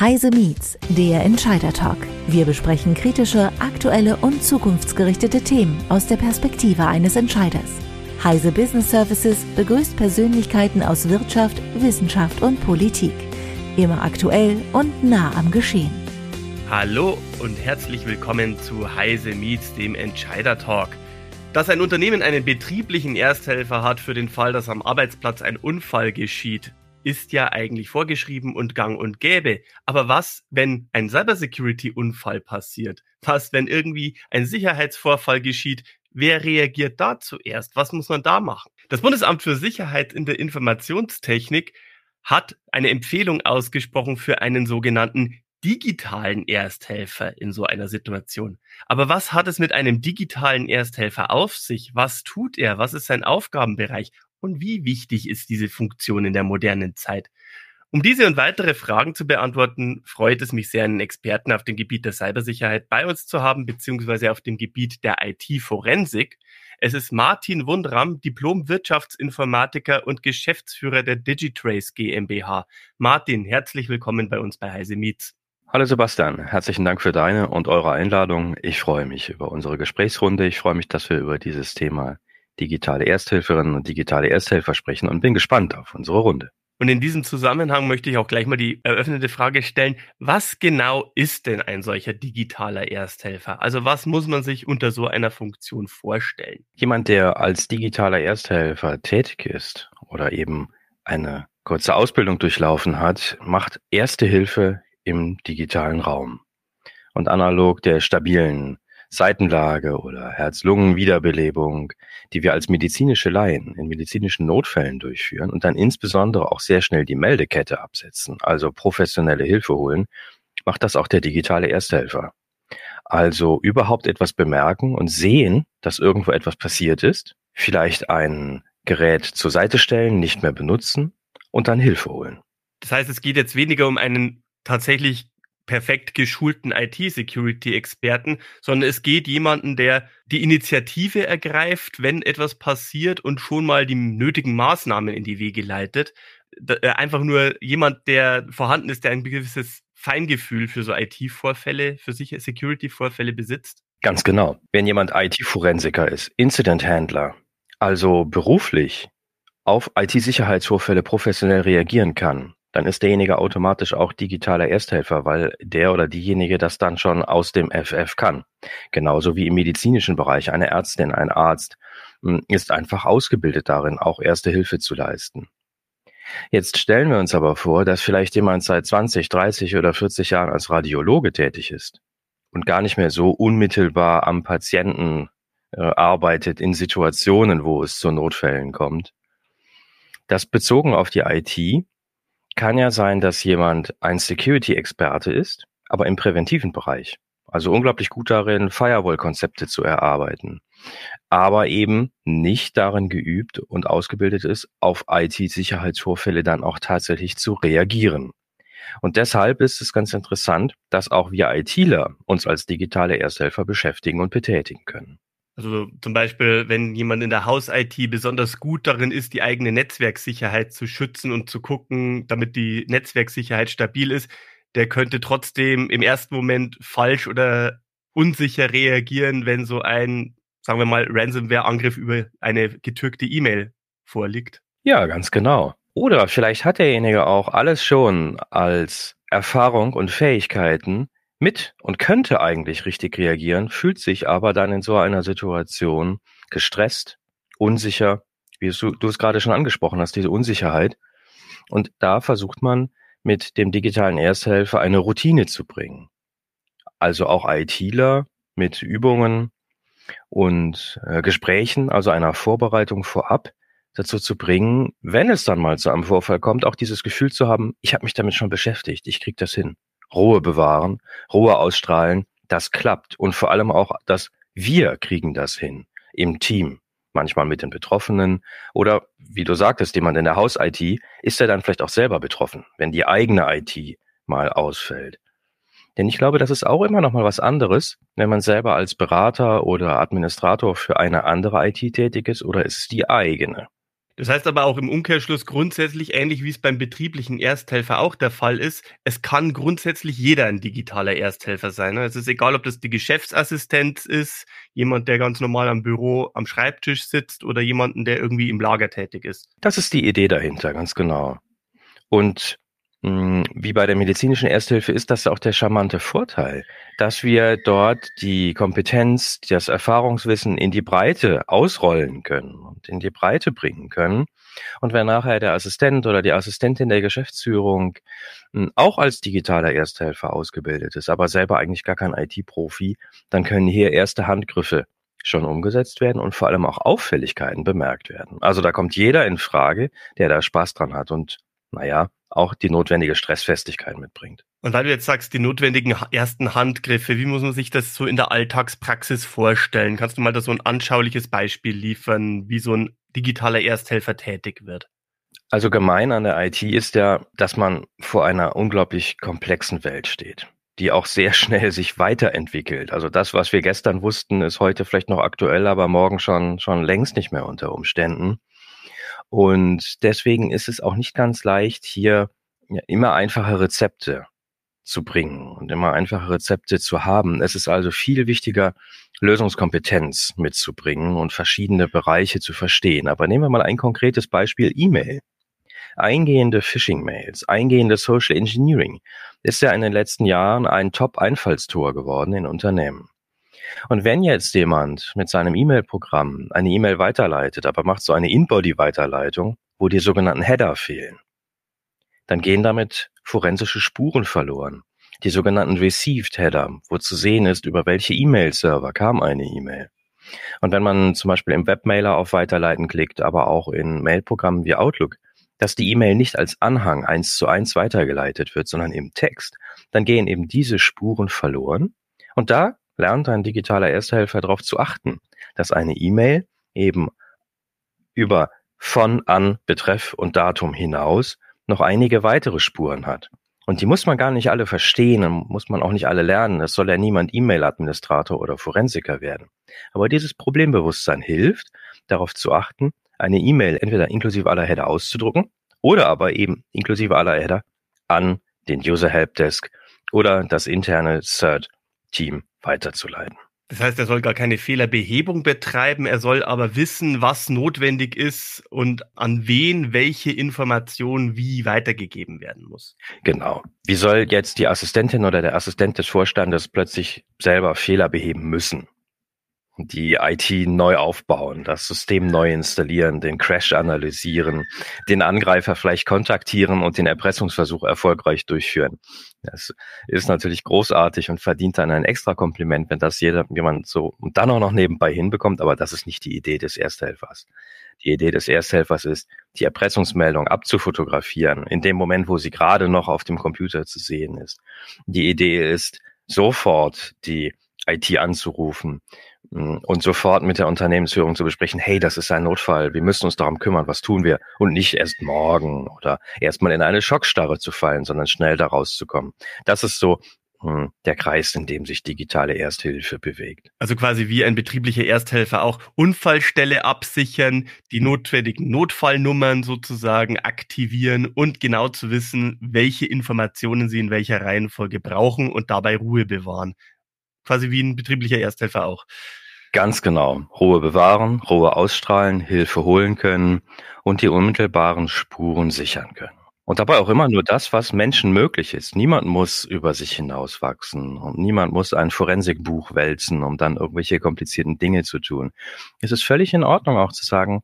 Heise Meets, der Entscheider Talk. Wir besprechen kritische, aktuelle und zukunftsgerichtete Themen aus der Perspektive eines Entscheiders. Heise Business Services begrüßt Persönlichkeiten aus Wirtschaft, Wissenschaft und Politik. Immer aktuell und nah am Geschehen. Hallo und herzlich willkommen zu Heise Meets, dem Entscheider Talk. Dass ein Unternehmen einen betrieblichen Ersthelfer hat für den Fall, dass am Arbeitsplatz ein Unfall geschieht, ist ja eigentlich vorgeschrieben und gang und gäbe. Aber was, wenn ein Cybersecurity-Unfall passiert? Was, wenn irgendwie ein Sicherheitsvorfall geschieht? Wer reagiert da zuerst? Was muss man da machen? Das Bundesamt für Sicherheit in der Informationstechnik hat eine Empfehlung ausgesprochen für einen sogenannten digitalen Ersthelfer in so einer Situation. Aber was hat es mit einem digitalen Ersthelfer auf sich? Was tut er? Was ist sein Aufgabenbereich? Und wie wichtig ist diese Funktion in der modernen Zeit? Um diese und weitere Fragen zu beantworten, freut es mich sehr, einen Experten auf dem Gebiet der Cybersicherheit bei uns zu haben, beziehungsweise auf dem Gebiet der IT-Forensik. Es ist Martin Wundram, Diplom-Wirtschaftsinformatiker und Geschäftsführer der Digitrace GmbH. Martin, herzlich willkommen bei uns bei Heise Meets. Hallo Sebastian, herzlichen Dank für deine und eure Einladung. Ich freue mich über unsere Gesprächsrunde. Ich freue mich, dass wir über dieses Thema digitale Ersthelferinnen und digitale Ersthelfer sprechen und bin gespannt auf unsere Runde. Und in diesem Zusammenhang möchte ich auch gleich mal die eröffnete Frage stellen, was genau ist denn ein solcher digitaler Ersthelfer? Also was muss man sich unter so einer Funktion vorstellen? Jemand, der als digitaler Ersthelfer tätig ist oder eben eine kurze Ausbildung durchlaufen hat, macht erste Hilfe im digitalen Raum. Und analog der stabilen Seitenlage oder Herz-Lungen-Wiederbelebung, die wir als medizinische Laien in medizinischen Notfällen durchführen und dann insbesondere auch sehr schnell die Meldekette absetzen, also professionelle Hilfe holen, macht das auch der digitale Ersthelfer. Also überhaupt etwas bemerken und sehen, dass irgendwo etwas passiert ist, vielleicht ein Gerät zur Seite stellen, nicht mehr benutzen und dann Hilfe holen. Das heißt, es geht jetzt weniger um einen tatsächlich perfekt geschulten IT-Security-Experten, sondern es geht jemanden, der die Initiative ergreift, wenn etwas passiert und schon mal die nötigen Maßnahmen in die Wege leitet. Äh, einfach nur jemand, der vorhanden ist, der ein gewisses Feingefühl für so IT-Vorfälle, für sicher Security-Vorfälle besitzt. Ganz genau. Wenn jemand IT-Forensiker ist, Incident-Handler, also beruflich auf IT-Sicherheitsvorfälle professionell reagieren kann, dann ist derjenige automatisch auch digitaler Ersthelfer, weil der oder diejenige das dann schon aus dem FF kann. Genauso wie im medizinischen Bereich. Eine Ärztin, ein Arzt hm, ist einfach ausgebildet darin, auch erste Hilfe zu leisten. Jetzt stellen wir uns aber vor, dass vielleicht jemand seit 20, 30 oder 40 Jahren als Radiologe tätig ist und gar nicht mehr so unmittelbar am Patienten äh, arbeitet in Situationen, wo es zu Notfällen kommt. Das bezogen auf die IT kann ja sein, dass jemand ein Security-Experte ist, aber im präventiven Bereich. Also unglaublich gut darin, Firewall-Konzepte zu erarbeiten, aber eben nicht darin geübt und ausgebildet ist, auf IT-Sicherheitsvorfälle dann auch tatsächlich zu reagieren. Und deshalb ist es ganz interessant, dass auch wir ITler uns als digitale Ersthelfer beschäftigen und betätigen können. Also zum Beispiel, wenn jemand in der Haus-IT besonders gut darin ist, die eigene Netzwerksicherheit zu schützen und zu gucken, damit die Netzwerksicherheit stabil ist, der könnte trotzdem im ersten Moment falsch oder unsicher reagieren, wenn so ein, sagen wir mal, Ransomware-Angriff über eine getürkte E-Mail vorliegt. Ja, ganz genau. Oder vielleicht hat derjenige auch alles schon als Erfahrung und Fähigkeiten, mit und könnte eigentlich richtig reagieren, fühlt sich aber dann in so einer Situation gestresst, unsicher, wie du, du es gerade schon angesprochen hast, diese Unsicherheit. Und da versucht man mit dem digitalen Ersthelfer eine Routine zu bringen. Also auch ITler mit Übungen und äh, Gesprächen, also einer Vorbereitung vorab, dazu zu bringen, wenn es dann mal zu einem Vorfall kommt, auch dieses Gefühl zu haben, ich habe mich damit schon beschäftigt, ich krieg das hin. Ruhe bewahren, Ruhe ausstrahlen, das klappt. Und vor allem auch, dass wir kriegen das hin im Team. Manchmal mit den Betroffenen oder, wie du sagtest, jemand in der Haus-IT, ist er dann vielleicht auch selber betroffen, wenn die eigene IT mal ausfällt. Denn ich glaube, das ist auch immer noch mal was anderes, wenn man selber als Berater oder Administrator für eine andere IT tätig ist oder ist es die eigene. Das heißt aber auch im Umkehrschluss grundsätzlich ähnlich wie es beim betrieblichen Ersthelfer auch der Fall ist. Es kann grundsätzlich jeder ein digitaler Ersthelfer sein. Es ist egal, ob das die Geschäftsassistenz ist, jemand, der ganz normal am Büro am Schreibtisch sitzt oder jemanden, der irgendwie im Lager tätig ist. Das ist die Idee dahinter, ganz genau. Und wie bei der medizinischen Ersthilfe ist das auch der charmante Vorteil, dass wir dort die Kompetenz, das Erfahrungswissen in die Breite ausrollen können und in die Breite bringen können. Und wenn nachher der Assistent oder die Assistentin der Geschäftsführung hm, auch als digitaler Ersthelfer ausgebildet ist, aber selber eigentlich gar kein IT-Profi, dann können hier erste Handgriffe schon umgesetzt werden und vor allem auch Auffälligkeiten bemerkt werden. Also da kommt jeder in Frage, der da Spaß dran hat und naja, auch die notwendige Stressfestigkeit mitbringt. Und weil du jetzt sagst, die notwendigen ersten Handgriffe, wie muss man sich das so in der Alltagspraxis vorstellen? Kannst du mal da so ein anschauliches Beispiel liefern, wie so ein digitaler Ersthelfer tätig wird? Also gemein an der IT ist ja, dass man vor einer unglaublich komplexen Welt steht, die auch sehr schnell sich weiterentwickelt. Also das, was wir gestern wussten, ist heute vielleicht noch aktuell, aber morgen schon, schon längst nicht mehr unter Umständen. Und deswegen ist es auch nicht ganz leicht, hier immer einfache Rezepte zu bringen und immer einfache Rezepte zu haben. Es ist also viel wichtiger, Lösungskompetenz mitzubringen und verschiedene Bereiche zu verstehen. Aber nehmen wir mal ein konkretes Beispiel, E-Mail. Eingehende Phishing-Mails, eingehende Social Engineering ist ja in den letzten Jahren ein Top-Einfallstor geworden in Unternehmen. Und wenn jetzt jemand mit seinem E-Mail-Programm eine E-Mail weiterleitet, aber macht so eine In-Body-Weiterleitung, wo die sogenannten Header fehlen, dann gehen damit forensische Spuren verloren. Die sogenannten Received Header, wo zu sehen ist, über welche E-Mail-Server kam eine E-Mail. Und wenn man zum Beispiel im Webmailer auf Weiterleiten klickt, aber auch in Mailprogrammen wie Outlook, dass die E-Mail nicht als Anhang eins zu eins weitergeleitet wird, sondern im Text, dann gehen eben diese Spuren verloren. Und da lernt ein digitaler Ersthelfer darauf zu achten, dass eine E-Mail eben über von, an, Betreff und Datum hinaus noch einige weitere Spuren hat. Und die muss man gar nicht alle verstehen und muss man auch nicht alle lernen. Es soll ja niemand E-Mail-Administrator oder Forensiker werden. Aber dieses Problembewusstsein hilft, darauf zu achten, eine E-Mail entweder inklusive aller Header auszudrucken oder aber eben inklusive aller Header an den User Helpdesk oder das interne CERT-Team weiterzuleiten. Das heißt, er soll gar keine Fehlerbehebung betreiben, er soll aber wissen, was notwendig ist und an wen welche Information wie weitergegeben werden muss. Genau. Wie soll jetzt die Assistentin oder der Assistent des Vorstandes plötzlich selber Fehler beheben müssen? Die IT neu aufbauen, das System neu installieren, den Crash analysieren, den Angreifer vielleicht kontaktieren und den Erpressungsversuch erfolgreich durchführen. Das ist natürlich großartig und verdient dann ein extra Kompliment, wenn das jeder, jemand so und dann auch noch nebenbei hinbekommt, aber das ist nicht die Idee des Ersthelfers. Die Idee des Ersthelfers ist, die Erpressungsmeldung abzufotografieren, in dem Moment, wo sie gerade noch auf dem Computer zu sehen ist. Die Idee ist, sofort die IT anzurufen, und sofort mit der Unternehmensführung zu besprechen, hey, das ist ein Notfall, wir müssen uns darum kümmern, was tun wir? Und nicht erst morgen oder erstmal in eine Schockstarre zu fallen, sondern schnell da rauszukommen. Das ist so hm, der Kreis, in dem sich digitale Ersthilfe bewegt. Also quasi wie ein betrieblicher Ersthelfer auch Unfallstelle absichern, die notwendigen Notfallnummern sozusagen aktivieren und genau zu wissen, welche Informationen sie in welcher Reihenfolge brauchen und dabei Ruhe bewahren quasi wie ein betrieblicher Ersthelfer auch. Ganz genau. Ruhe bewahren, Ruhe ausstrahlen, Hilfe holen können und die unmittelbaren Spuren sichern können. Und dabei auch immer nur das, was Menschen möglich ist. Niemand muss über sich hinauswachsen und niemand muss ein Forensikbuch wälzen, um dann irgendwelche komplizierten Dinge zu tun. Es ist völlig in Ordnung auch zu sagen,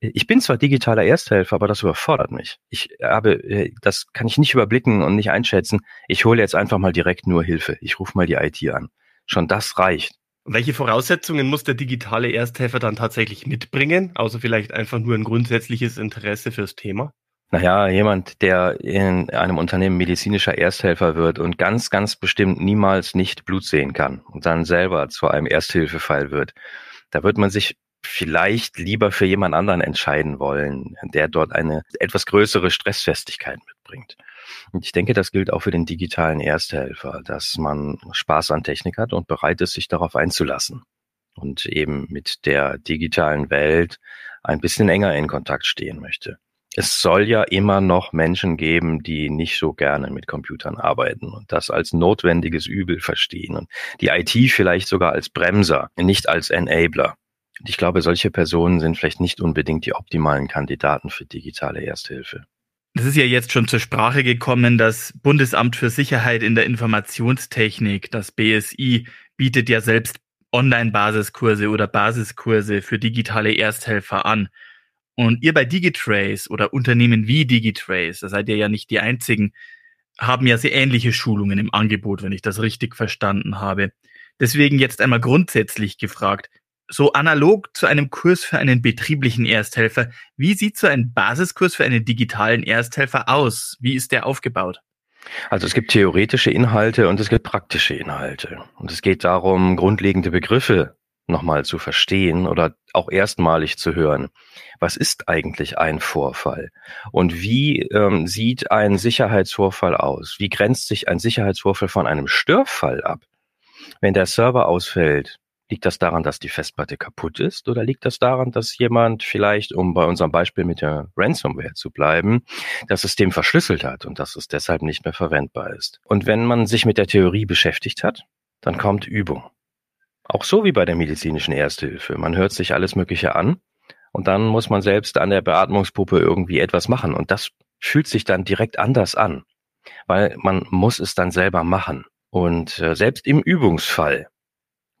ich bin zwar digitaler Ersthelfer, aber das überfordert mich. Ich habe, äh, das kann ich nicht überblicken und nicht einschätzen. Ich hole jetzt einfach mal direkt nur Hilfe. Ich rufe mal die IT an. Schon das reicht. Welche Voraussetzungen muss der digitale Ersthelfer dann tatsächlich mitbringen, außer vielleicht einfach nur ein grundsätzliches Interesse fürs Thema? Naja, jemand, der in einem Unternehmen medizinischer Ersthelfer wird und ganz, ganz bestimmt niemals nicht Blut sehen kann und dann selber zu einem Ersthilfefall wird, da wird man sich vielleicht lieber für jemand anderen entscheiden wollen, der dort eine etwas größere Stressfestigkeit mitbringt. Und ich denke, das gilt auch für den digitalen Ersthelfer, dass man Spaß an Technik hat und bereit ist, sich darauf einzulassen. Und eben mit der digitalen Welt ein bisschen enger in Kontakt stehen möchte. Es soll ja immer noch Menschen geben, die nicht so gerne mit Computern arbeiten und das als notwendiges Übel verstehen und die IT vielleicht sogar als Bremser, nicht als Enabler. Und ich glaube, solche Personen sind vielleicht nicht unbedingt die optimalen Kandidaten für digitale Ersthilfe. Das ist ja jetzt schon zur Sprache gekommen. Das Bundesamt für Sicherheit in der Informationstechnik, das BSI, bietet ja selbst Online-Basiskurse oder Basiskurse für digitale Ersthelfer an. Und ihr bei Digitrace oder Unternehmen wie Digitrace, da seid ihr ja nicht die einzigen, haben ja sehr ähnliche Schulungen im Angebot, wenn ich das richtig verstanden habe. Deswegen jetzt einmal grundsätzlich gefragt, so analog zu einem Kurs für einen betrieblichen Ersthelfer, wie sieht so ein Basiskurs für einen digitalen Ersthelfer aus? Wie ist der aufgebaut? Also es gibt theoretische Inhalte und es gibt praktische Inhalte. Und es geht darum, grundlegende Begriffe nochmal zu verstehen oder auch erstmalig zu hören. Was ist eigentlich ein Vorfall? Und wie ähm, sieht ein Sicherheitsvorfall aus? Wie grenzt sich ein Sicherheitsvorfall von einem Störfall ab? Wenn der Server ausfällt, liegt das daran, dass die Festplatte kaputt ist oder liegt das daran, dass jemand vielleicht, um bei unserem Beispiel mit der Ransomware zu bleiben, das System verschlüsselt hat und dass es deshalb nicht mehr verwendbar ist? Und wenn man sich mit der Theorie beschäftigt hat, dann kommt Übung. Auch so wie bei der medizinischen Ersthilfe. Man hört sich alles Mögliche an und dann muss man selbst an der Beatmungspuppe irgendwie etwas machen. Und das fühlt sich dann direkt anders an, weil man muss es dann selber machen. Und äh, selbst im Übungsfall,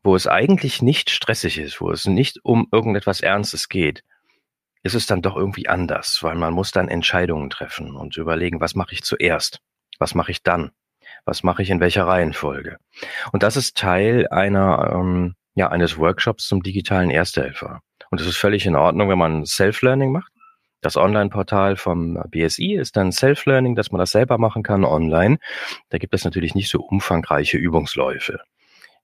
wo es eigentlich nicht stressig ist, wo es nicht um irgendetwas Ernstes geht, ist es dann doch irgendwie anders, weil man muss dann Entscheidungen treffen und überlegen, was mache ich zuerst, was mache ich dann. Was mache ich in welcher Reihenfolge? Und das ist Teil einer, ähm, ja, eines Workshops zum digitalen Ersthelfer. Und es ist völlig in Ordnung, wenn man Self-Learning macht. Das Online-Portal vom BSI ist dann Self-Learning, dass man das selber machen kann online. Da gibt es natürlich nicht so umfangreiche Übungsläufe.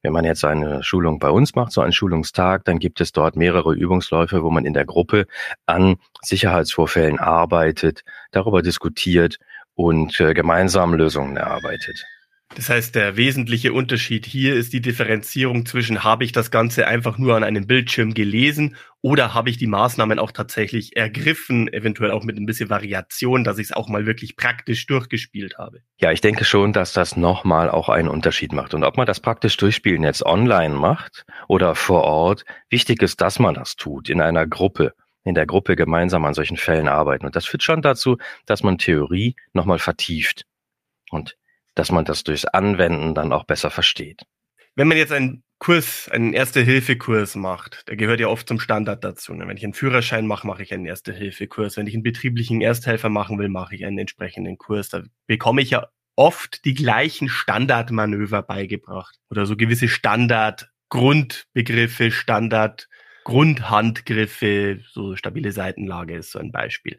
Wenn man jetzt eine Schulung bei uns macht, so einen Schulungstag, dann gibt es dort mehrere Übungsläufe, wo man in der Gruppe an Sicherheitsvorfällen arbeitet, darüber diskutiert und äh, gemeinsam Lösungen erarbeitet. Das heißt, der wesentliche Unterschied hier ist die Differenzierung zwischen, habe ich das Ganze einfach nur an einem Bildschirm gelesen oder habe ich die Maßnahmen auch tatsächlich ergriffen, eventuell auch mit ein bisschen Variation, dass ich es auch mal wirklich praktisch durchgespielt habe. Ja, ich denke schon, dass das nochmal auch einen Unterschied macht. Und ob man das praktisch durchspielen jetzt online macht oder vor Ort, wichtig ist, dass man das tut in einer Gruppe in der Gruppe gemeinsam an solchen Fällen arbeiten. Und das führt schon dazu, dass man Theorie nochmal vertieft und dass man das durchs Anwenden dann auch besser versteht. Wenn man jetzt einen Kurs, einen Erste-Hilfe-Kurs macht, der gehört ja oft zum Standard dazu. Ne? Wenn ich einen Führerschein mache, mache ich einen Erste-Hilfe-Kurs. Wenn ich einen betrieblichen Ersthelfer machen will, mache ich einen entsprechenden Kurs. Da bekomme ich ja oft die gleichen Standardmanöver beigebracht oder so gewisse Standard-Grundbegriffe, Standard Grundhandgriffe, so stabile Seitenlage ist so ein Beispiel.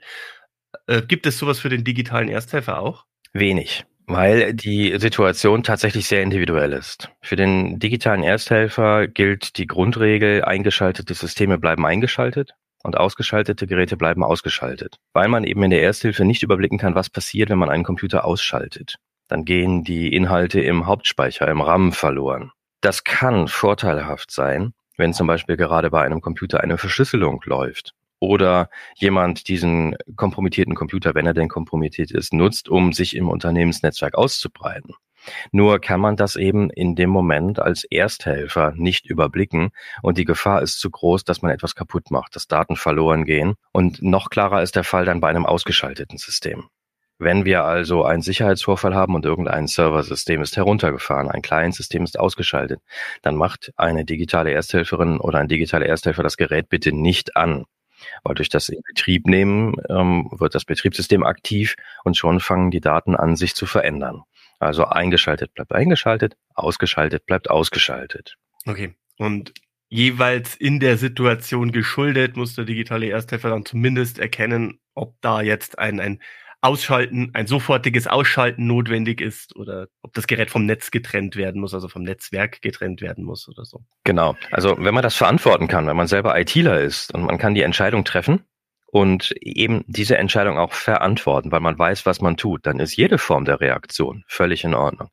Äh, gibt es sowas für den digitalen Ersthelfer auch? Wenig, weil die Situation tatsächlich sehr individuell ist. Für den digitalen Ersthelfer gilt die Grundregel, eingeschaltete Systeme bleiben eingeschaltet und ausgeschaltete Geräte bleiben ausgeschaltet, weil man eben in der Ersthilfe nicht überblicken kann, was passiert, wenn man einen Computer ausschaltet. Dann gehen die Inhalte im Hauptspeicher, im RAM verloren. Das kann vorteilhaft sein, wenn zum Beispiel gerade bei einem Computer eine Verschlüsselung läuft oder jemand diesen kompromittierten Computer, wenn er denn kompromittiert ist, nutzt, um sich im Unternehmensnetzwerk auszubreiten. Nur kann man das eben in dem Moment als Ersthelfer nicht überblicken und die Gefahr ist zu groß, dass man etwas kaputt macht, dass Daten verloren gehen. Und noch klarer ist der Fall dann bei einem ausgeschalteten System. Wenn wir also einen Sicherheitsvorfall haben und irgendein Serversystem ist heruntergefahren, ein Client-System ist ausgeschaltet, dann macht eine digitale Ersthelferin oder ein digitaler Ersthelfer das Gerät bitte nicht an. Weil durch das in Betrieb nehmen ähm, wird das Betriebssystem aktiv und schon fangen die Daten an, sich zu verändern. Also eingeschaltet bleibt eingeschaltet, ausgeschaltet bleibt ausgeschaltet. Okay. Und jeweils in der Situation geschuldet muss der digitale Ersthelfer dann zumindest erkennen, ob da jetzt ein, ein Ausschalten, ein sofortiges Ausschalten notwendig ist oder ob das Gerät vom Netz getrennt werden muss, also vom Netzwerk getrennt werden muss oder so. Genau. Also wenn man das verantworten kann, wenn man selber ITler ist und man kann die Entscheidung treffen und eben diese Entscheidung auch verantworten, weil man weiß, was man tut, dann ist jede Form der Reaktion völlig in Ordnung.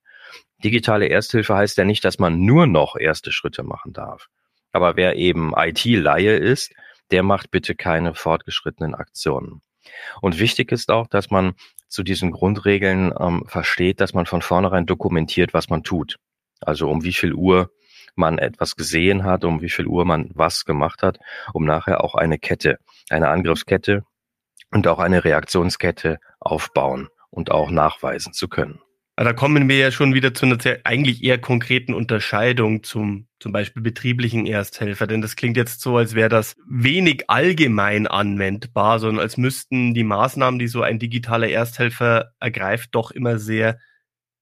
Digitale Ersthilfe heißt ja nicht, dass man nur noch erste Schritte machen darf. Aber wer eben IT-Laie ist, der macht bitte keine fortgeschrittenen Aktionen. Und wichtig ist auch, dass man zu diesen Grundregeln ähm, versteht, dass man von vornherein dokumentiert, was man tut. Also um wie viel Uhr man etwas gesehen hat, um wie viel Uhr man was gemacht hat, um nachher auch eine Kette, eine Angriffskette und auch eine Reaktionskette aufbauen und auch nachweisen zu können. Da kommen wir ja schon wieder zu einer eigentlich eher konkreten Unterscheidung zum zum Beispiel betrieblichen Ersthelfer, denn das klingt jetzt so, als wäre das wenig allgemein anwendbar, sondern als müssten die Maßnahmen, die so ein digitaler Ersthelfer ergreift, doch immer sehr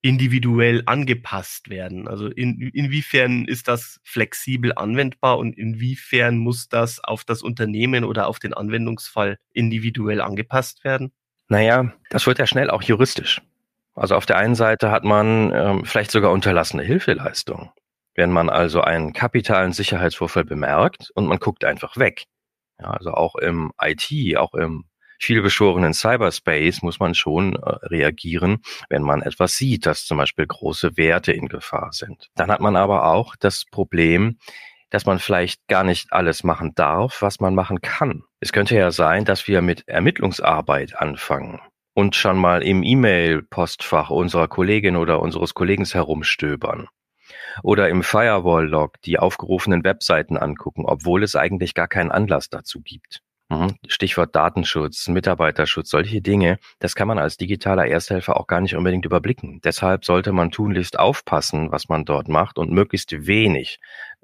individuell angepasst werden. Also in, inwiefern ist das flexibel anwendbar und inwiefern muss das auf das Unternehmen oder auf den Anwendungsfall individuell angepasst werden? Naja, das wird ja schnell auch juristisch. Also auf der einen Seite hat man ähm, vielleicht sogar unterlassene Hilfeleistung. Wenn man also einen kapitalen Sicherheitsvorfall bemerkt und man guckt einfach weg. Ja, also auch im IT, auch im vielbeschworenen Cyberspace muss man schon äh, reagieren, wenn man etwas sieht, dass zum Beispiel große Werte in Gefahr sind. Dann hat man aber auch das Problem, dass man vielleicht gar nicht alles machen darf, was man machen kann. Es könnte ja sein, dass wir mit Ermittlungsarbeit anfangen und schon mal im E-Mail-Postfach unserer Kollegin oder unseres Kollegen herumstöbern. Oder im Firewall-Log die aufgerufenen Webseiten angucken, obwohl es eigentlich gar keinen Anlass dazu gibt. Mhm. Stichwort Datenschutz, Mitarbeiterschutz, solche Dinge, das kann man als digitaler Ersthelfer auch gar nicht unbedingt überblicken. Deshalb sollte man tunlichst aufpassen, was man dort macht und möglichst wenig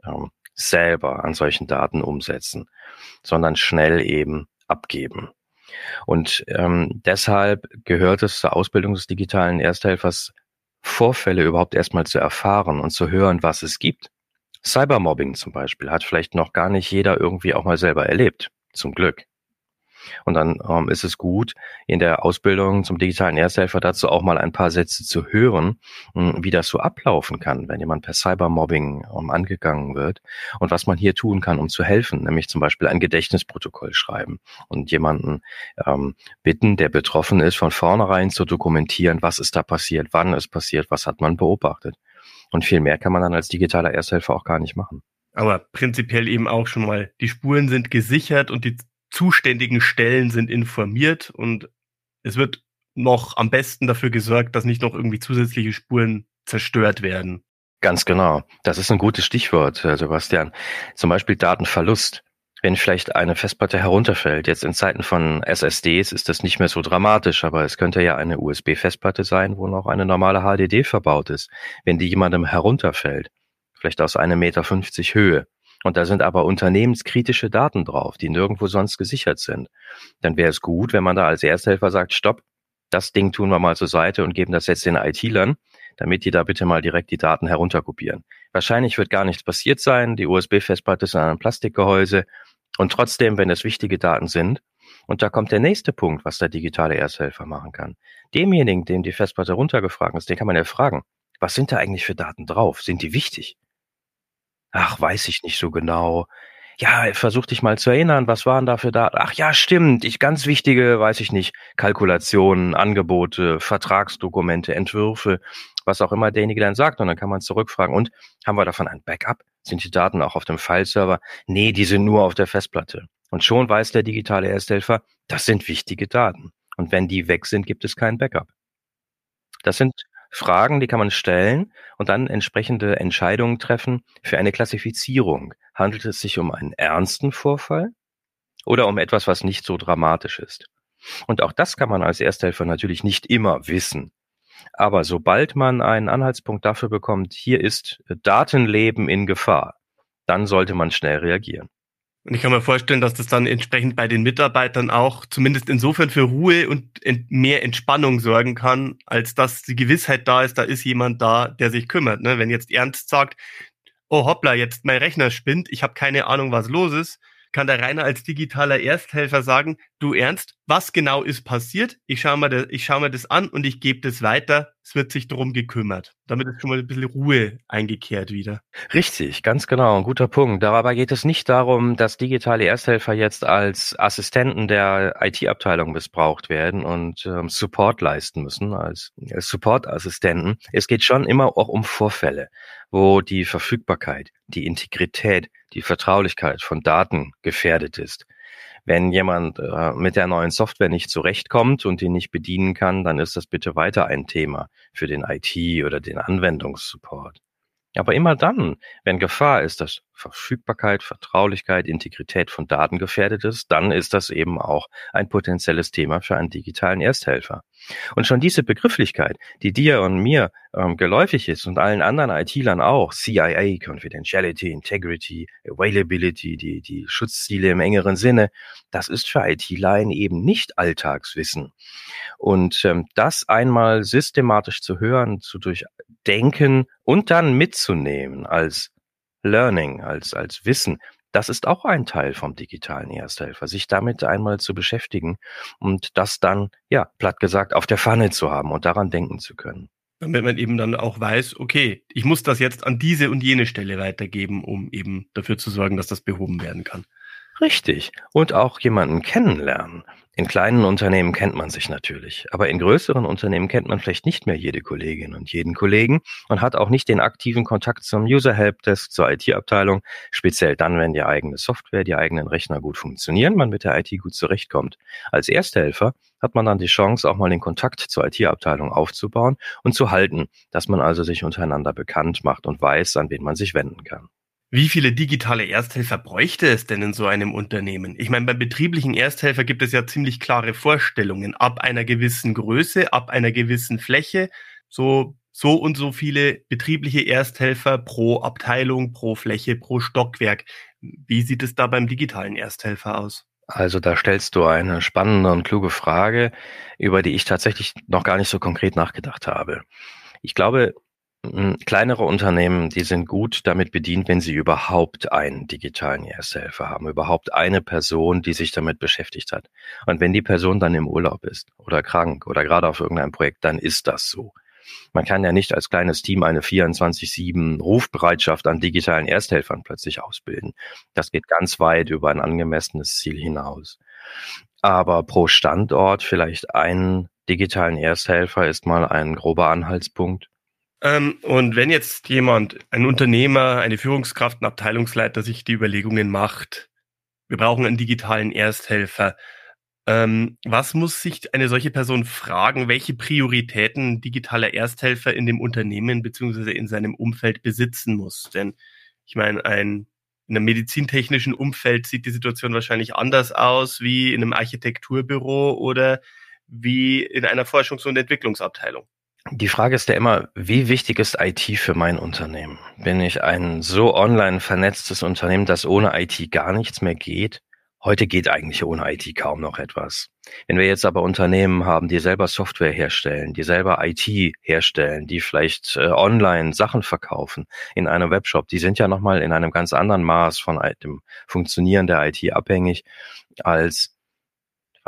ähm, selber an solchen Daten umsetzen, sondern schnell eben abgeben. Und ähm, deshalb gehört es zur Ausbildung des digitalen Ersthelfers, Vorfälle überhaupt erstmal zu erfahren und zu hören, was es gibt. Cybermobbing zum Beispiel hat vielleicht noch gar nicht jeder irgendwie auch mal selber erlebt. Zum Glück. Und dann ähm, ist es gut, in der Ausbildung zum digitalen Ersthelfer dazu auch mal ein paar Sätze zu hören, hm, wie das so ablaufen kann, wenn jemand per Cybermobbing ähm, angegangen wird und was man hier tun kann, um zu helfen, nämlich zum Beispiel ein Gedächtnisprotokoll schreiben und jemanden ähm, bitten, der betroffen ist, von vornherein zu dokumentieren, was ist da passiert, wann ist passiert, was hat man beobachtet. Und viel mehr kann man dann als digitaler Ersthelfer auch gar nicht machen. Aber prinzipiell eben auch schon mal, die Spuren sind gesichert und die zuständigen Stellen sind informiert und es wird noch am besten dafür gesorgt, dass nicht noch irgendwie zusätzliche Spuren zerstört werden. Ganz genau. Das ist ein gutes Stichwort, Sebastian. Zum Beispiel Datenverlust. Wenn vielleicht eine Festplatte herunterfällt, jetzt in Zeiten von SSDs ist das nicht mehr so dramatisch, aber es könnte ja eine USB-Festplatte sein, wo noch eine normale HDD verbaut ist. Wenn die jemandem herunterfällt, vielleicht aus einem Meter fünfzig Höhe, und da sind aber unternehmenskritische Daten drauf, die nirgendwo sonst gesichert sind. Dann wäre es gut, wenn man da als Ersthelfer sagt, stopp, das Ding tun wir mal zur Seite und geben das jetzt den IT-Lern, damit die da bitte mal direkt die Daten herunterkopieren. Wahrscheinlich wird gar nichts passiert sein, die USB-Festplatte ist in einem Plastikgehäuse und trotzdem, wenn es wichtige Daten sind, und da kommt der nächste Punkt, was der digitale Ersthelfer machen kann. Demjenigen, dem die Festplatte runtergefragt ist, den kann man ja fragen, was sind da eigentlich für Daten drauf? Sind die wichtig? Ach, weiß ich nicht so genau. Ja, versuch dich mal zu erinnern, was waren da für Daten? Ach ja, stimmt, ich ganz wichtige, weiß ich nicht, Kalkulationen, Angebote, Vertragsdokumente, Entwürfe, was auch immer derjenige dann sagt. Und dann kann man zurückfragen, und haben wir davon ein Backup? Sind die Daten auch auf dem Fileserver? Nee, die sind nur auf der Festplatte. Und schon weiß der digitale Ersthelfer, das sind wichtige Daten. Und wenn die weg sind, gibt es kein Backup. Das sind Fragen, die kann man stellen und dann entsprechende Entscheidungen treffen für eine Klassifizierung. Handelt es sich um einen ernsten Vorfall oder um etwas, was nicht so dramatisch ist? Und auch das kann man als Ersthelfer natürlich nicht immer wissen. Aber sobald man einen Anhaltspunkt dafür bekommt, hier ist Datenleben in Gefahr, dann sollte man schnell reagieren. Und ich kann mir vorstellen, dass das dann entsprechend bei den Mitarbeitern auch zumindest insofern für Ruhe und mehr Entspannung sorgen kann, als dass die Gewissheit da ist, da ist jemand da, der sich kümmert. Ne? Wenn jetzt Ernst sagt, oh hoppla, jetzt mein Rechner spinnt, ich habe keine Ahnung, was los ist, kann der Rainer als digitaler Ersthelfer sagen, du Ernst, was genau ist passiert? Ich schaue mir das, ich schaue mir das an und ich gebe das weiter. Es wird sich darum gekümmert. Damit ist schon mal ein bisschen Ruhe eingekehrt wieder. Richtig, ganz genau, ein guter Punkt. Dabei geht es nicht darum, dass digitale Ersthelfer jetzt als Assistenten der IT-Abteilung missbraucht werden und ähm, Support leisten müssen als Support-Assistenten. Es geht schon immer auch um Vorfälle, wo die Verfügbarkeit, die Integrität, die Vertraulichkeit von Daten gefährdet ist. Wenn jemand äh, mit der neuen Software nicht zurechtkommt und die nicht bedienen kann, dann ist das bitte weiter ein Thema für den IT oder den Anwendungssupport. Aber immer dann, wenn Gefahr ist, dass Verfügbarkeit, Vertraulichkeit, Integrität von Daten gefährdet ist, dann ist das eben auch ein potenzielles Thema für einen digitalen Ersthelfer. Und schon diese Begrifflichkeit, die dir und mir ähm, geläufig ist und allen anderen IT-Lern auch, CIA, Confidentiality, Integrity, Availability, die, die Schutzziele im engeren Sinne, das ist für IT-Laien eben nicht Alltagswissen. Und ähm, das einmal systematisch zu hören, zu durchdenken und dann mitzunehmen als Learning, als, als Wissen, das ist auch ein Teil vom digitalen Ersthelfer, sich damit einmal zu beschäftigen und das dann, ja, platt gesagt, auf der Pfanne zu haben und daran denken zu können. Damit man eben dann auch weiß, okay, ich muss das jetzt an diese und jene Stelle weitergeben, um eben dafür zu sorgen, dass das behoben werden kann. Richtig. Und auch jemanden kennenlernen. In kleinen Unternehmen kennt man sich natürlich, aber in größeren Unternehmen kennt man vielleicht nicht mehr jede Kollegin und jeden Kollegen und hat auch nicht den aktiven Kontakt zum User Helpdesk, zur IT-Abteilung, speziell dann, wenn die eigene Software, die eigenen Rechner gut funktionieren, man mit der IT gut zurechtkommt. Als Ersthelfer hat man dann die Chance, auch mal den Kontakt zur IT-Abteilung aufzubauen und zu halten, dass man also sich untereinander bekannt macht und weiß, an wen man sich wenden kann. Wie viele digitale Ersthelfer bräuchte es denn in so einem Unternehmen? Ich meine, beim betrieblichen Ersthelfer gibt es ja ziemlich klare Vorstellungen. Ab einer gewissen Größe, ab einer gewissen Fläche, so, so und so viele betriebliche Ersthelfer pro Abteilung, pro Fläche, pro Stockwerk. Wie sieht es da beim digitalen Ersthelfer aus? Also da stellst du eine spannende und kluge Frage, über die ich tatsächlich noch gar nicht so konkret nachgedacht habe. Ich glaube, kleinere Unternehmen, die sind gut damit bedient, wenn sie überhaupt einen digitalen Ersthelfer haben, überhaupt eine Person, die sich damit beschäftigt hat. Und wenn die Person dann im Urlaub ist oder krank oder gerade auf irgendeinem Projekt, dann ist das so. Man kann ja nicht als kleines Team eine 24-7 Rufbereitschaft an digitalen Ersthelfern plötzlich ausbilden. Das geht ganz weit über ein angemessenes Ziel hinaus. Aber pro Standort vielleicht einen digitalen Ersthelfer ist mal ein grober Anhaltspunkt. Ähm, und wenn jetzt jemand, ein Unternehmer, eine Führungskraft, ein Abteilungsleiter sich die Überlegungen macht, wir brauchen einen digitalen Ersthelfer, ähm, was muss sich eine solche Person fragen, welche Prioritäten digitaler Ersthelfer in dem Unternehmen beziehungsweise in seinem Umfeld besitzen muss? Denn ich meine, ein in einem medizintechnischen Umfeld sieht die Situation wahrscheinlich anders aus wie in einem Architekturbüro oder wie in einer Forschungs- und Entwicklungsabteilung. Die Frage ist ja immer, wie wichtig ist IT für mein Unternehmen? Bin ich ein so online vernetztes Unternehmen, dass ohne IT gar nichts mehr geht? Heute geht eigentlich ohne IT kaum noch etwas. Wenn wir jetzt aber Unternehmen haben, die selber Software herstellen, die selber IT herstellen, die vielleicht äh, online Sachen verkaufen in einem Webshop, die sind ja nochmal in einem ganz anderen Maß von dem Funktionieren der IT abhängig als,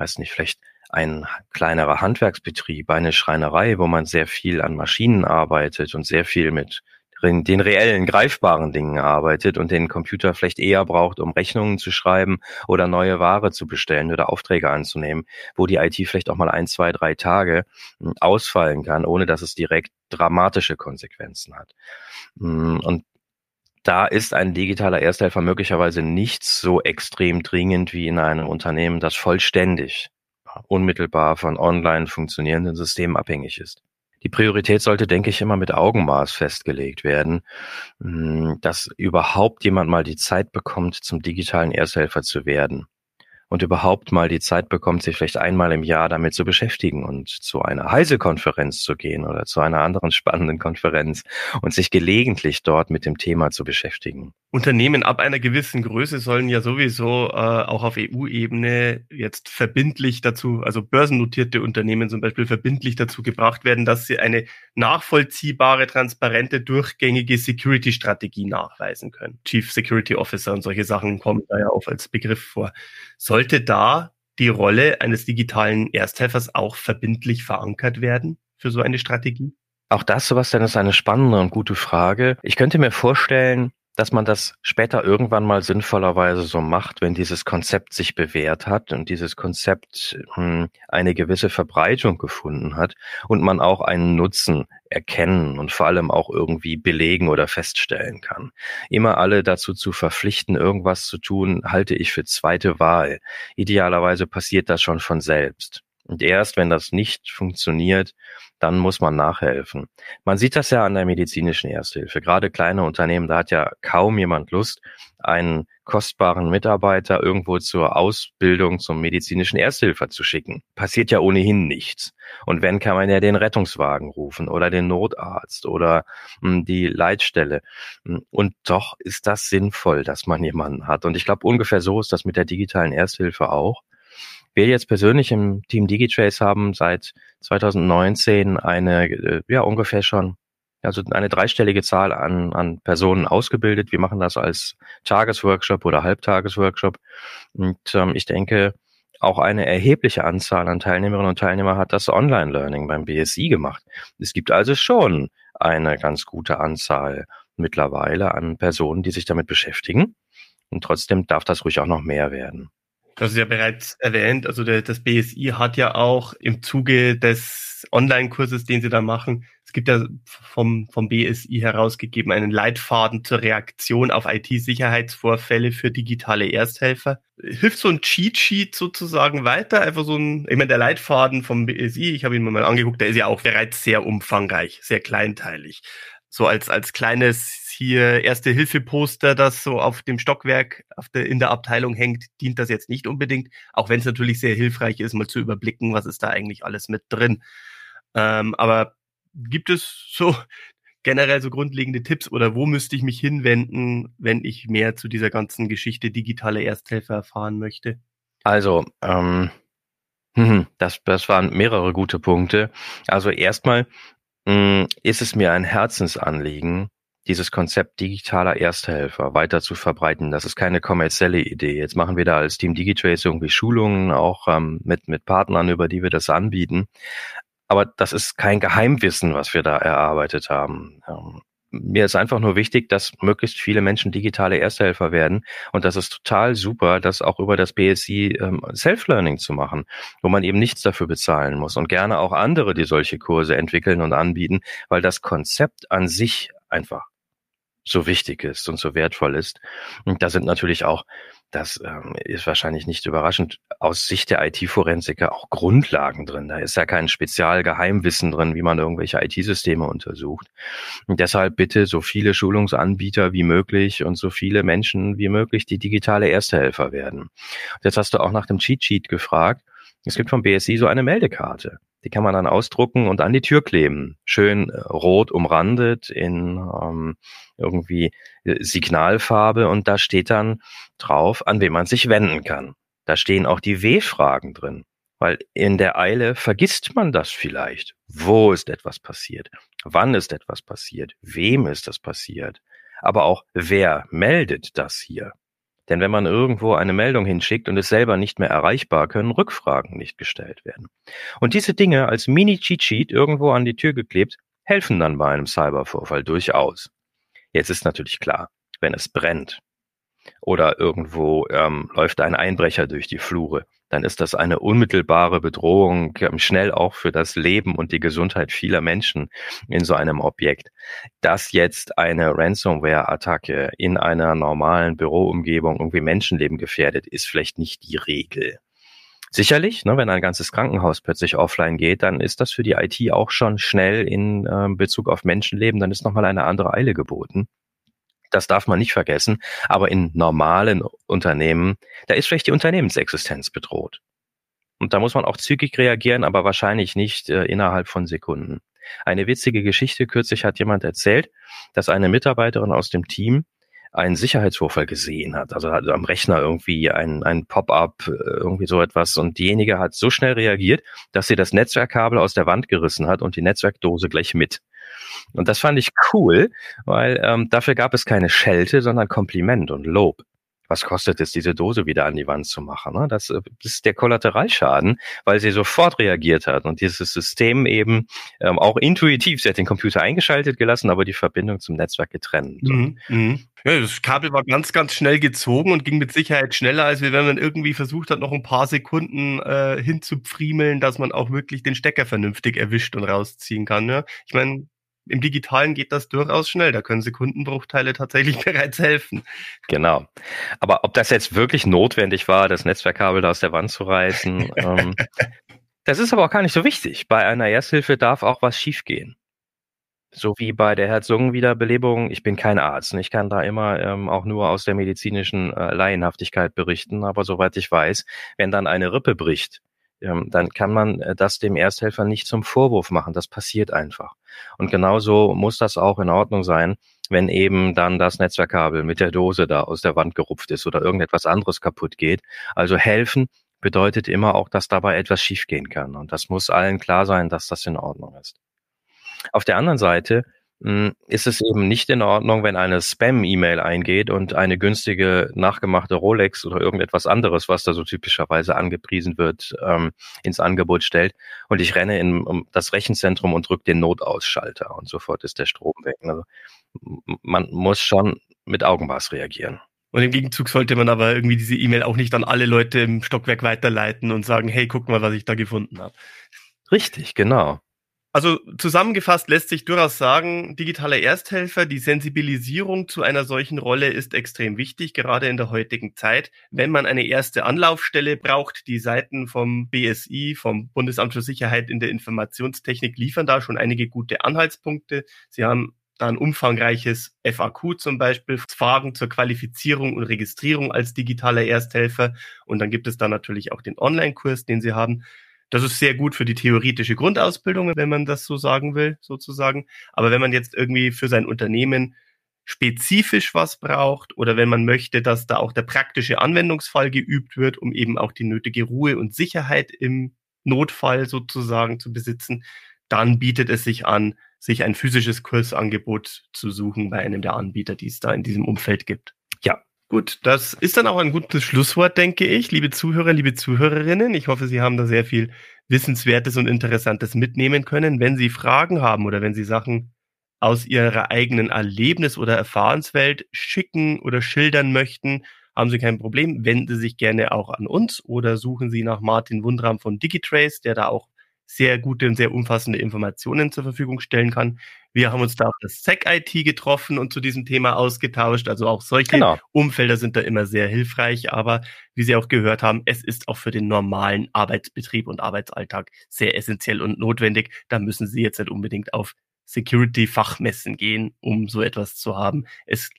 weiß nicht, vielleicht ein kleinerer Handwerksbetrieb, eine Schreinerei, wo man sehr viel an Maschinen arbeitet und sehr viel mit den reellen, greifbaren Dingen arbeitet und den Computer vielleicht eher braucht, um Rechnungen zu schreiben oder neue Ware zu bestellen oder Aufträge anzunehmen, wo die IT vielleicht auch mal ein, zwei, drei Tage hm, ausfallen kann, ohne dass es direkt dramatische Konsequenzen hat. Hm, und da ist ein digitaler Ersthelfer möglicherweise nicht so extrem dringend wie in einem Unternehmen, das vollständig unmittelbar von online funktionierenden Systemen abhängig ist. Die Priorität sollte, denke ich, immer mit Augenmaß festgelegt werden, hm, dass überhaupt jemand mal die Zeit bekommt, zum digitalen Ersthelfer zu werden und überhaupt mal die Zeit bekommt, sich vielleicht einmal im Jahr damit zu beschäftigen und zu einer Heise-Konferenz zu gehen oder zu einer anderen spannenden Konferenz und sich gelegentlich dort mit dem Thema zu beschäftigen. Unternehmen ab einer gewissen Größe sollen ja sowieso äh, auch auf EU-Ebene jetzt verbindlich dazu, also börsennotierte Unternehmen zum Beispiel verbindlich dazu gebracht werden, dass sie eine nachvollziehbare, transparente, durchgängige Security-Strategie nachweisen können. Chief Security Officer und solche Sachen kommen da ja auch als Begriff vor. Sollte da die Rolle eines digitalen Ersthelfers auch verbindlich verankert werden für so eine Strategie? Auch das, Sebastian, ist eine spannende und gute Frage. Ich könnte mir vorstellen, dass man das später irgendwann mal sinnvollerweise so macht, wenn dieses Konzept sich bewährt hat und dieses Konzept hm, eine gewisse Verbreitung gefunden hat und man auch einen Nutzen erkennen und vor allem auch irgendwie belegen oder feststellen kann. Immer alle dazu zu verpflichten, irgendwas zu tun, halte ich für zweite Wahl. Idealerweise passiert das schon von selbst. Und erst wenn das nicht funktioniert, dann muss man nachhelfen. Man sieht das ja an der medizinischen Ersthilfe. Gerade kleine Unternehmen, da hat ja kaum jemand Lust, einen kostbaren Mitarbeiter irgendwo zur Ausbildung zum medizinischen Ersthilfer zu schicken. Passiert ja ohnehin nichts. Und wenn, kann man ja den Rettungswagen rufen oder den Notarzt oder hm, die Leitstelle. Hm, und doch ist das sinnvoll, dass man jemanden hat. Und ich glaube, ungefähr so ist das mit der digitalen Ersthilfe auch. Wir jetzt persönlich im Team Digitrace haben seit 2019 eine, äh, ja, ungefähr schon, also eine dreistellige Zahl an, an Personen ausgebildet. Wir machen das als Tagesworkshop oder Halbtagesworkshop. Und ähm, ich denke, auch eine erhebliche Anzahl an Teilnehmerinnen und Teilnehmern hat das Online-Learning beim BSI gemacht. Es gibt also schon eine ganz gute Anzahl mittlerweile an Personen, die sich damit beschäftigen. Und trotzdem darf das ruhig auch noch mehr werden. Das ist ja bereits erwähnt, also der, das BSI hat ja auch im Zuge des Online-Kurses, den sie da machen, es gibt ja vom, vom BSI herausgegeben einen Leitfaden zur Reaktion auf IT-Sicherheitsvorfälle für digitale Ersthelfer. Hilft so ein Cheat-Sheet sozusagen weiter? Einfach so ein, ich meine, der Leitfaden vom BSI, ich habe ihn mal angeguckt, der ist ja auch bereits sehr umfangreich, sehr kleinteilig. So als, als kleines hier Erste-Hilfe-Poster, das so auf dem Stockwerk auf der, in der Abteilung hängt, dient das jetzt nicht unbedingt. Auch wenn es natürlich sehr hilfreich ist, mal zu überblicken, was ist da eigentlich alles mit drin. Ähm, aber gibt es so generell so grundlegende Tipps oder wo müsste ich mich hinwenden, wenn ich mehr zu dieser ganzen Geschichte digitale Ersthelfer erfahren möchte? Also, ähm, das, das waren mehrere gute Punkte. Also erstmal mh, mm, ist es mir ein Herzensanliegen, dieses Konzept digitaler Ersthelfer weiter zu verbreiten. Das ist keine kommerzielle Idee. Jetzt machen wir da als Team Digitrace irgendwie Schulungen, auch ähm, mit, mit Partnern, über die wir das anbieten. Aber das ist kein Geheimwissen, was wir da erarbeitet haben. Ähm, mir ist einfach nur wichtig, dass möglichst viele Menschen digitale Ersthelfer werden. Und das ist total super, das auch über das BSI ähm, Self-Learning zu machen, wo man eben nichts dafür bezahlen muss. Und gerne auch andere, die solche Kurse entwickeln und anbieten, weil das Konzept an sich einfach so wichtig ist und so wertvoll ist. Und da sind natürlich auch, das ähm, ist wahrscheinlich nicht überraschend, aus Sicht der IT-Forensiker auch Grundlagen drin. Da ist ja kein Spezialgeheimwissen drin, wie man irgendwelche IT-Systeme untersucht. Und deshalb bitte so viele Schulungsanbieter wie möglich und so viele Menschen wie möglich, die digitale Erstehelfer werden. Und jetzt hast du auch nach dem Cheat Sheet gefragt. Es gibt vom BSI so eine Meldekarte. Die kann man dann ausdrucken und an die Tür kleben. Schön äh, rot umrandet in ähm, irgendwie äh, Signalfarbe und da steht dann drauf, an wen man sich wenden kann. Da stehen auch die W-Fragen drin, weil in der Eile vergisst man das vielleicht. Wo ist etwas passiert? Wann ist etwas passiert? Wem ist das passiert? Aber auch wer meldet das hier? Denn wenn man irgendwo eine Meldung hinschickt und ist selber nicht mehr erreichbar, können Rückfragen nicht gestellt werden. Und diese Dinge als Mini-Cheat-Sheet irgendwo an die Tür geklebt, helfen dann bei einem Cybervorfall durchaus. Jetzt ist natürlich klar, wenn es brennt oder irgendwo ähm, läuft ein Einbrecher durch die Flure, dann ist das eine unmittelbare Bedrohung, ähm, schnell auch für das Leben und die Gesundheit vieler Menschen in so einem Objekt. Dass jetzt eine Ransomware-Attacke in einer normalen Büroumgebung irgendwie Menschenleben gefährdet, ist vielleicht nicht die Regel. Sicherlich, ne, wenn ein ganzes Krankenhaus plötzlich offline geht, dann ist das für die IT auch schon schnell in äh, Bezug auf Menschenleben, dann ist nochmal eine andere Eile geboten. Das darf man nicht vergessen. Aber in normalen Unternehmen, da ist vielleicht die Unternehmensexistenz bedroht. Und da muss man auch zügig reagieren, aber wahrscheinlich nicht äh, innerhalb von Sekunden. Eine witzige Geschichte, kürzlich hat jemand erzählt, dass eine Mitarbeiterin aus dem Team einen Sicherheitsvorfall gesehen hat. Also hat am Rechner irgendwie ein, ein Pop-up, äh, irgendwie so etwas. Und diejenige hat so schnell reagiert, dass sie das Netzwerkkabel aus der Wand gerissen hat und die Netzwerkdose gleich mit. Und das fand ich cool, weil ähm, dafür gab es keine Schelte, sondern Kompliment und Lob. was kostet es, diese Dose wieder an die Wand zu machen? Ne? Das, das ist der Kollateralschaden, weil sie sofort reagiert hat und dieses System eben ähm, auch intuitiv, sie hat den Computer eingeschaltet gelassen, aber die Verbindung zum Netzwerk getrennt. Mhm, mh. Ja, das Kabel war ganz, ganz schnell gezogen und ging mit Sicherheit schneller, als wenn man irgendwie versucht hat, noch ein paar Sekunden äh, hinzupfriemeln, dass man auch wirklich den Stecker vernünftig erwischt und rausziehen kann. Ja? Ich meine, im Digitalen geht das durchaus schnell. Da können Sekundenbruchteile tatsächlich bereits helfen. Genau. Aber ob das jetzt wirklich notwendig war, das Netzwerkkabel da aus der Wand zu reißen, ähm, das ist aber auch gar nicht so wichtig. Bei einer Ersthilfe darf auch was schiefgehen. So wie bei der Herz-Lungen-Wiederbelebung. Ich bin kein Arzt. Ich kann da immer ähm, auch nur aus der medizinischen äh, Laienhaftigkeit berichten. Aber soweit ich weiß, wenn dann eine Rippe bricht, ähm, dann kann man äh, das dem Ersthelfer nicht zum Vorwurf machen. Das passiert einfach. Und genauso muss das auch in Ordnung sein, wenn eben dann das Netzwerkkabel mit der Dose da aus der Wand gerupft ist oder irgendetwas anderes kaputt geht. Also helfen bedeutet immer auch, dass dabei etwas schiefgehen kann. Und das muss allen klar sein, dass das in Ordnung ist. Auf der anderen Seite ist es eben nicht in Ordnung, wenn eine Spam-E-Mail eingeht und eine günstige nachgemachte Rolex oder irgendetwas anderes, was da so typischerweise angepriesen wird, ähm, ins Angebot stellt und ich renne in um das Rechenzentrum und drücke den Notausschalter und sofort ist der Strom weg. Also man muss schon mit Augenmaß reagieren. Und im Gegenzug sollte man aber irgendwie diese E-Mail auch nicht an alle Leute im Stockwerk weiterleiten und sagen, hey, guck mal, was ich da gefunden habe. Richtig, genau. Also zusammengefasst lässt sich durchaus sagen, digitale Ersthelfer, die Sensibilisierung zu einer solchen Rolle ist extrem wichtig, gerade in der heutigen Zeit. Wenn man eine erste Anlaufstelle braucht, die Seiten vom BSI, vom Bundesamt für Sicherheit in der Informationstechnik liefern da schon einige gute Anhaltspunkte. Sie haben da ein umfangreiches FAQ zum Beispiel, Fragen zur Qualifizierung und Registrierung als digitaler Ersthelfer. Und dann gibt es da natürlich auch den Online-Kurs, den Sie haben. Das ist sehr gut für die theoretische Grundausbildung, wenn man das so sagen will, sozusagen. Aber wenn man jetzt irgendwie für sein Unternehmen spezifisch was braucht oder wenn man möchte, dass da auch der praktische Anwendungsfall geübt wird, um eben auch die nötige Ruhe und Sicherheit im Notfall sozusagen zu besitzen, dann bietet es sich an, sich ein physisches Kursangebot zu suchen bei einem der Anbieter, die es da in diesem Umfeld gibt. Gut, das ist dann auch ein gutes Schlusswort, denke ich. Liebe Zuhörer, liebe Zuhörerinnen, ich hoffe, Sie haben da sehr viel Wissenswertes und Interessantes mitnehmen können. Wenn Sie Fragen haben oder wenn Sie Sachen aus Ihrer eigenen Erlebnis- oder Erfahrenswelt schicken oder schildern möchten, haben Sie kein Problem. Wenden Sie sich gerne auch an uns oder suchen Sie nach Martin Wundram von Digitrace, der da auch sehr gute und sehr umfassende Informationen zur Verfügung stellen kann. Wir haben uns da auf das SEC-IT getroffen und zu diesem Thema ausgetauscht. Also auch solche genau. Umfelder sind da immer sehr hilfreich. Aber wie Sie auch gehört haben, es ist auch für den normalen Arbeitsbetrieb und Arbeitsalltag sehr essentiell und notwendig. Da müssen Sie jetzt nicht unbedingt auf Security-Fachmessen gehen, um so etwas zu haben. Es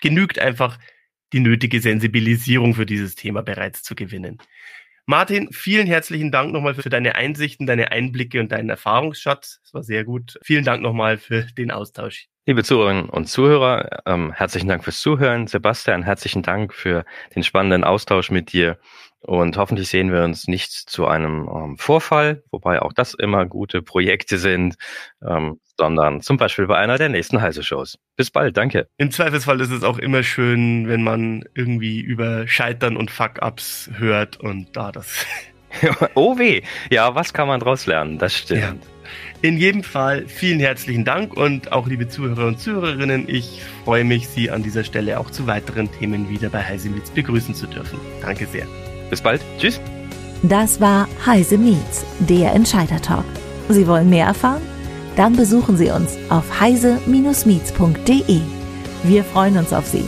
genügt einfach, die nötige Sensibilisierung für dieses Thema bereits zu gewinnen. Martin, vielen herzlichen Dank nochmal für deine Einsichten, deine Einblicke und deinen Erfahrungsschatz. Es war sehr gut. Vielen Dank nochmal für den Austausch. Liebe Zuhörerinnen und Zuhörer, ähm, herzlichen Dank fürs Zuhören. Sebastian, herzlichen Dank für den spannenden Austausch mit dir. Und hoffentlich sehen wir uns nicht zu einem ähm, Vorfall, wobei auch das immer gute Projekte sind, ähm, sondern zum Beispiel bei einer der nächsten Heise-Shows. Bis bald, danke. Im Zweifelsfall ist es auch immer schön, wenn man irgendwie über Scheitern und Fuck-Ups hört und da das. oh weh, ja, was kann man daraus lernen? Das stimmt. Ja. In jedem Fall vielen herzlichen Dank und auch liebe Zuhörer und Zuhörerinnen, ich freue mich, Sie an dieser Stelle auch zu weiteren Themen wieder bei Heise Meets begrüßen zu dürfen. Danke sehr. Bis bald. Tschüss. Das war Heise Meets, der Entscheider Talk. Sie wollen mehr erfahren? dann besuchen Sie uns auf heise-meets.de. Wir freuen uns auf Sie.